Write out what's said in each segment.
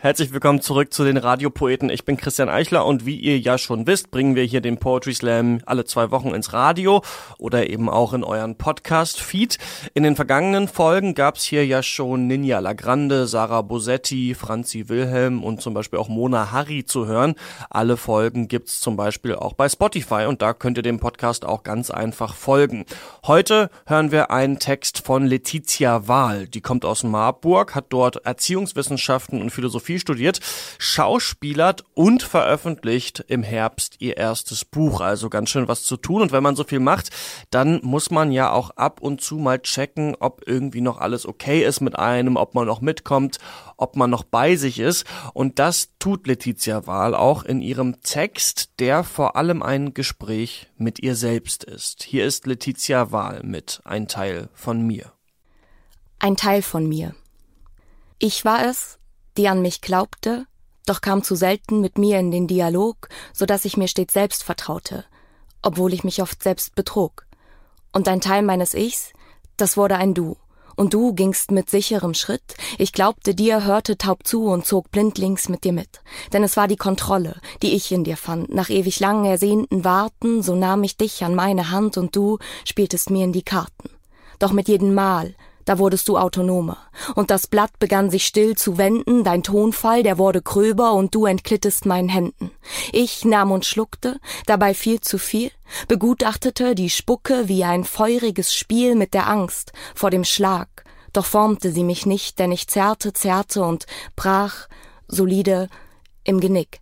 Herzlich willkommen zurück zu den Radiopoeten. Ich bin Christian Eichler und wie ihr ja schon wisst, bringen wir hier den Poetry Slam alle zwei Wochen ins Radio oder eben auch in euren Podcast-Feed. In den vergangenen Folgen gab's hier ja schon Ninja Lagrande, Sarah Bosetti, Franzi Wilhelm und zum Beispiel auch Mona Harry zu hören. Alle Folgen gibt's zum Beispiel auch bei Spotify und da könnt ihr dem Podcast auch ganz einfach folgen. Heute hören wir einen Text von Letizia Wahl. Die kommt aus Marburg, hat dort Erziehungswissenschaften und Philosophie Philosophie studiert, schauspielert und veröffentlicht im Herbst ihr erstes Buch. Also ganz schön was zu tun. Und wenn man so viel macht, dann muss man ja auch ab und zu mal checken, ob irgendwie noch alles okay ist mit einem, ob man noch mitkommt, ob man noch bei sich ist. Und das tut Letizia Wahl auch in ihrem Text, der vor allem ein Gespräch mit ihr selbst ist. Hier ist Letizia Wahl mit Ein Teil von mir. Ein Teil von mir. Ich war es, die an mich glaubte, doch kam zu selten mit mir in den Dialog, so dass ich mir stets selbst vertraute, obwohl ich mich oft selbst betrog. Und ein Teil meines Ichs, das wurde ein Du. Und du gingst mit sicherem Schritt. Ich glaubte dir, hörte taub zu und zog blindlings mit dir mit. Denn es war die Kontrolle, die ich in dir fand. Nach ewig lang ersehnten Warten, so nahm ich dich an meine Hand und du spieltest mir in die Karten. Doch mit jedem Mal, da wurdest du autonomer. Und das Blatt begann sich still zu wenden, dein Tonfall, der wurde gröber und du entglittest meinen Händen. Ich nahm und schluckte, dabei viel zu viel, begutachtete die Spucke wie ein feuriges Spiel mit der Angst vor dem Schlag, doch formte sie mich nicht, denn ich zerrte, zerrte und brach, solide, im Genick.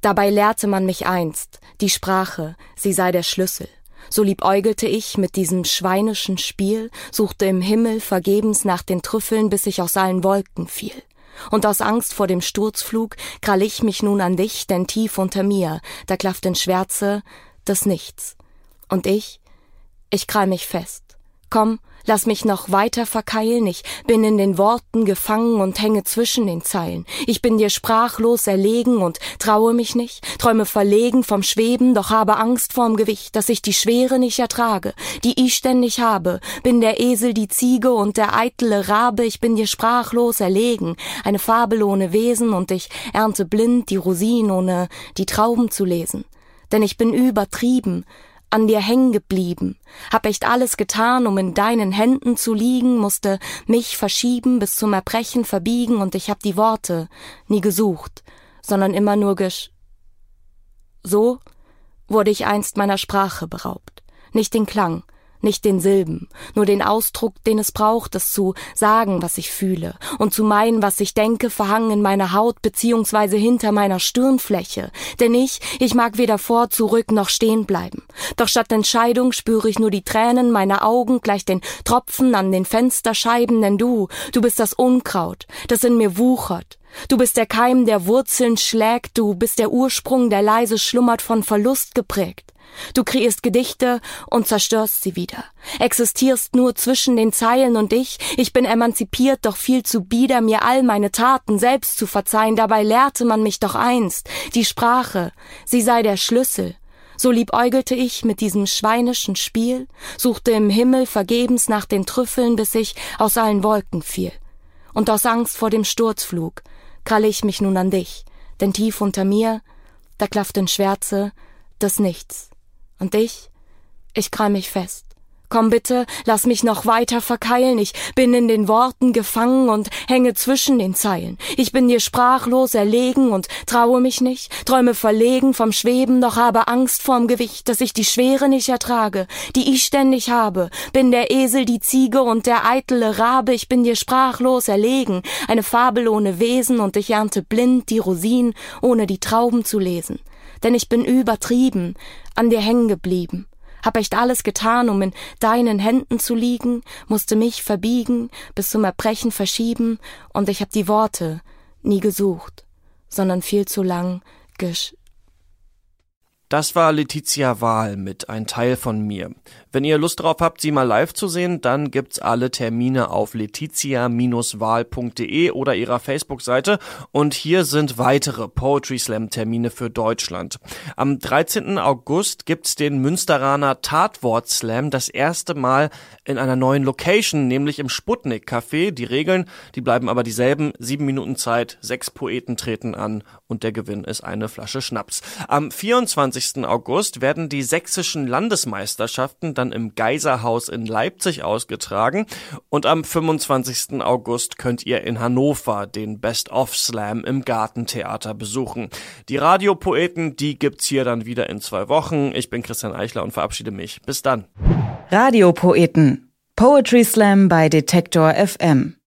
Dabei lehrte man mich einst, die Sprache, sie sei der Schlüssel. So liebäugelte ich mit diesem schweinischen Spiel, suchte im Himmel vergebens nach den Trüffeln, bis ich aus allen Wolken fiel. Und aus Angst vor dem Sturzflug krall ich mich nun an dich, denn tief unter mir, da klafft in Schwärze das Nichts. Und ich, ich krall mich fest. Komm, Lass mich noch weiter verkeilen, ich bin in den Worten gefangen und hänge zwischen den Zeilen. Ich bin dir sprachlos erlegen und traue mich nicht, träume verlegen vom Schweben, doch habe Angst vorm Gewicht, dass ich die Schwere nicht ertrage, die ich ständig habe. Bin der Esel die Ziege und der eitle Rabe, ich bin dir sprachlos erlegen, eine Fabel ohne Wesen und ich ernte blind die Rosinen ohne die Trauben zu lesen. Denn ich bin übertrieben, an dir hängen geblieben, hab echt alles getan, um in deinen Händen zu liegen, musste mich verschieben, bis zum Erbrechen verbiegen, und ich hab die Worte nie gesucht, sondern immer nur gesch. So wurde ich einst meiner Sprache beraubt, nicht den Klang, nicht den Silben, nur den Ausdruck, den es braucht, es zu sagen, was ich fühle, und zu meinen, was ich denke, verhangen in meiner Haut beziehungsweise hinter meiner Stirnfläche. Denn ich, ich mag weder vor, zurück noch stehen bleiben. Doch statt Entscheidung spüre ich nur die Tränen meiner Augen gleich den Tropfen an den Fensterscheiben, denn du, du bist das Unkraut, das in mir wuchert. Du bist der Keim, der Wurzeln schlägt, du bist der Ursprung, der leise schlummert von Verlust geprägt. Du kreierst Gedichte und zerstörst sie wieder. Existierst nur zwischen den Zeilen und ich. Ich bin emanzipiert, doch viel zu bieder, mir all meine Taten selbst zu verzeihen. Dabei lehrte man mich doch einst. Die Sprache, sie sei der Schlüssel. So liebäugelte ich mit diesem schweinischen Spiel, suchte im Himmel vergebens nach den Trüffeln, bis ich aus allen Wolken fiel. Und aus Angst vor dem Sturzflug kralle ich mich nun an dich, denn tief unter mir, da klafft in Schwärze das Nichts. Und ich? Ich krall mich fest. Komm bitte, lass mich noch weiter verkeilen. Ich bin in den Worten gefangen und hänge zwischen den Zeilen. Ich bin dir sprachlos erlegen und traue mich nicht, träume verlegen vom Schweben, doch habe Angst vorm Gewicht, dass ich die Schwere nicht ertrage, die ich ständig habe. Bin der Esel, die Ziege und der eitle Rabe. Ich bin dir sprachlos erlegen, eine Fabel ohne Wesen und ich ernte blind die Rosinen, ohne die Trauben zu lesen denn ich bin übertrieben, an dir hängen geblieben, hab echt alles getan, um in deinen Händen zu liegen, musste mich verbiegen, bis zum Erbrechen verschieben, und ich hab die Worte nie gesucht, sondern viel zu lang gesch Das war Letizia Wahl mit Ein Teil von mir. Wenn ihr Lust drauf habt, sie mal live zu sehen, dann gibt's alle Termine auf letizia-wahl.de oder ihrer Facebook-Seite. Und hier sind weitere Poetry Slam Termine für Deutschland. Am 13. August gibt's den Münsteraner Tatwort Slam das erste Mal in einer neuen Location, nämlich im Sputnik Café. Die Regeln, die bleiben aber dieselben. Sieben Minuten Zeit, sechs Poeten treten an und der Gewinn ist eine Flasche Schnaps. Am 24. August werden die sächsischen Landesmeisterschaften dann im Geiserhaus in Leipzig ausgetragen und am 25. August könnt ihr in Hannover den Best of Slam im Gartentheater besuchen. Die Radiopoeten, die gibt's hier dann wieder in zwei Wochen. Ich bin Christian Eichler und verabschiede mich. Bis dann. Radiopoeten. Poetry Slam bei Detektor FM.